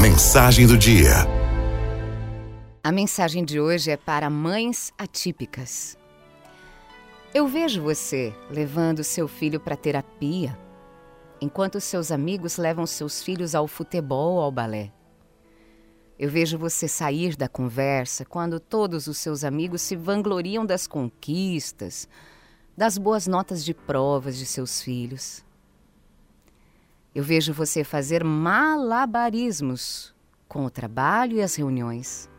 Mensagem do dia. A mensagem de hoje é para mães atípicas. Eu vejo você levando seu filho para terapia, enquanto seus amigos levam seus filhos ao futebol ou ao balé. Eu vejo você sair da conversa quando todos os seus amigos se vangloriam das conquistas, das boas notas de provas de seus filhos. Eu vejo você fazer malabarismos com o trabalho e as reuniões.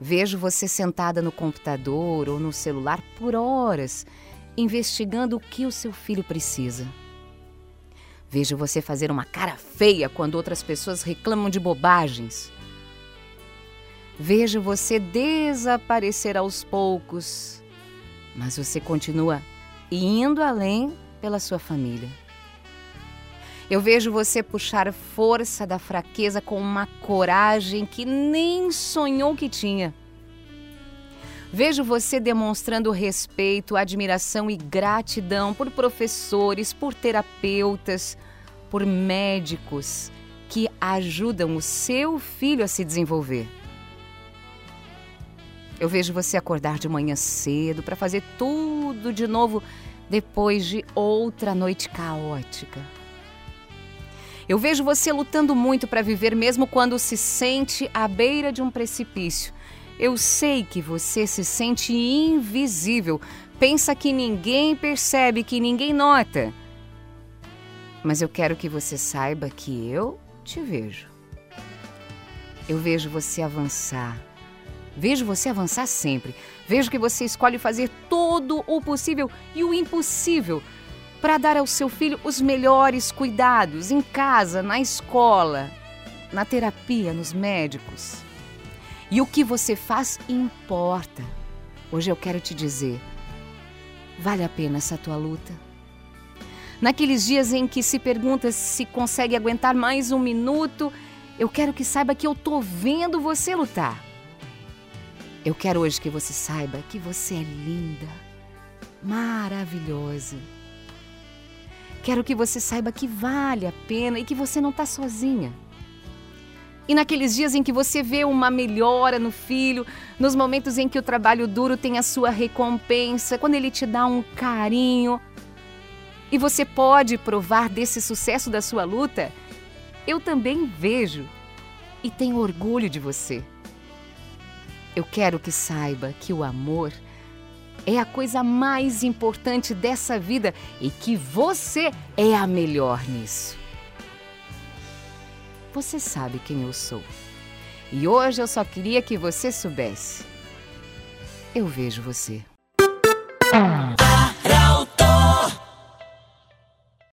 Vejo você sentada no computador ou no celular por horas, investigando o que o seu filho precisa. Vejo você fazer uma cara feia quando outras pessoas reclamam de bobagens. Vejo você desaparecer aos poucos, mas você continua indo além pela sua família. Eu vejo você puxar força da fraqueza com uma coragem que nem sonhou que tinha. Vejo você demonstrando respeito, admiração e gratidão por professores, por terapeutas, por médicos que ajudam o seu filho a se desenvolver. Eu vejo você acordar de manhã cedo para fazer tudo de novo depois de outra noite caótica. Eu vejo você lutando muito para viver, mesmo quando se sente à beira de um precipício. Eu sei que você se sente invisível, pensa que ninguém percebe, que ninguém nota. Mas eu quero que você saiba que eu te vejo. Eu vejo você avançar. Vejo você avançar sempre. Vejo que você escolhe fazer todo o possível e o impossível para dar ao seu filho os melhores cuidados em casa, na escola, na terapia, nos médicos. E o que você faz importa. Hoje eu quero te dizer: vale a pena essa tua luta? Naqueles dias em que se pergunta se consegue aguentar mais um minuto, eu quero que saiba que eu tô vendo você lutar. Eu quero hoje que você saiba que você é linda, maravilhosa Quero que você saiba que vale a pena e que você não está sozinha. E naqueles dias em que você vê uma melhora no filho, nos momentos em que o trabalho duro tem a sua recompensa, quando ele te dá um carinho, e você pode provar desse sucesso da sua luta, eu também vejo e tenho orgulho de você. Eu quero que saiba que o amor é a coisa mais importante dessa vida e que você é a melhor nisso. Você sabe quem eu sou. E hoje eu só queria que você soubesse. Eu vejo você.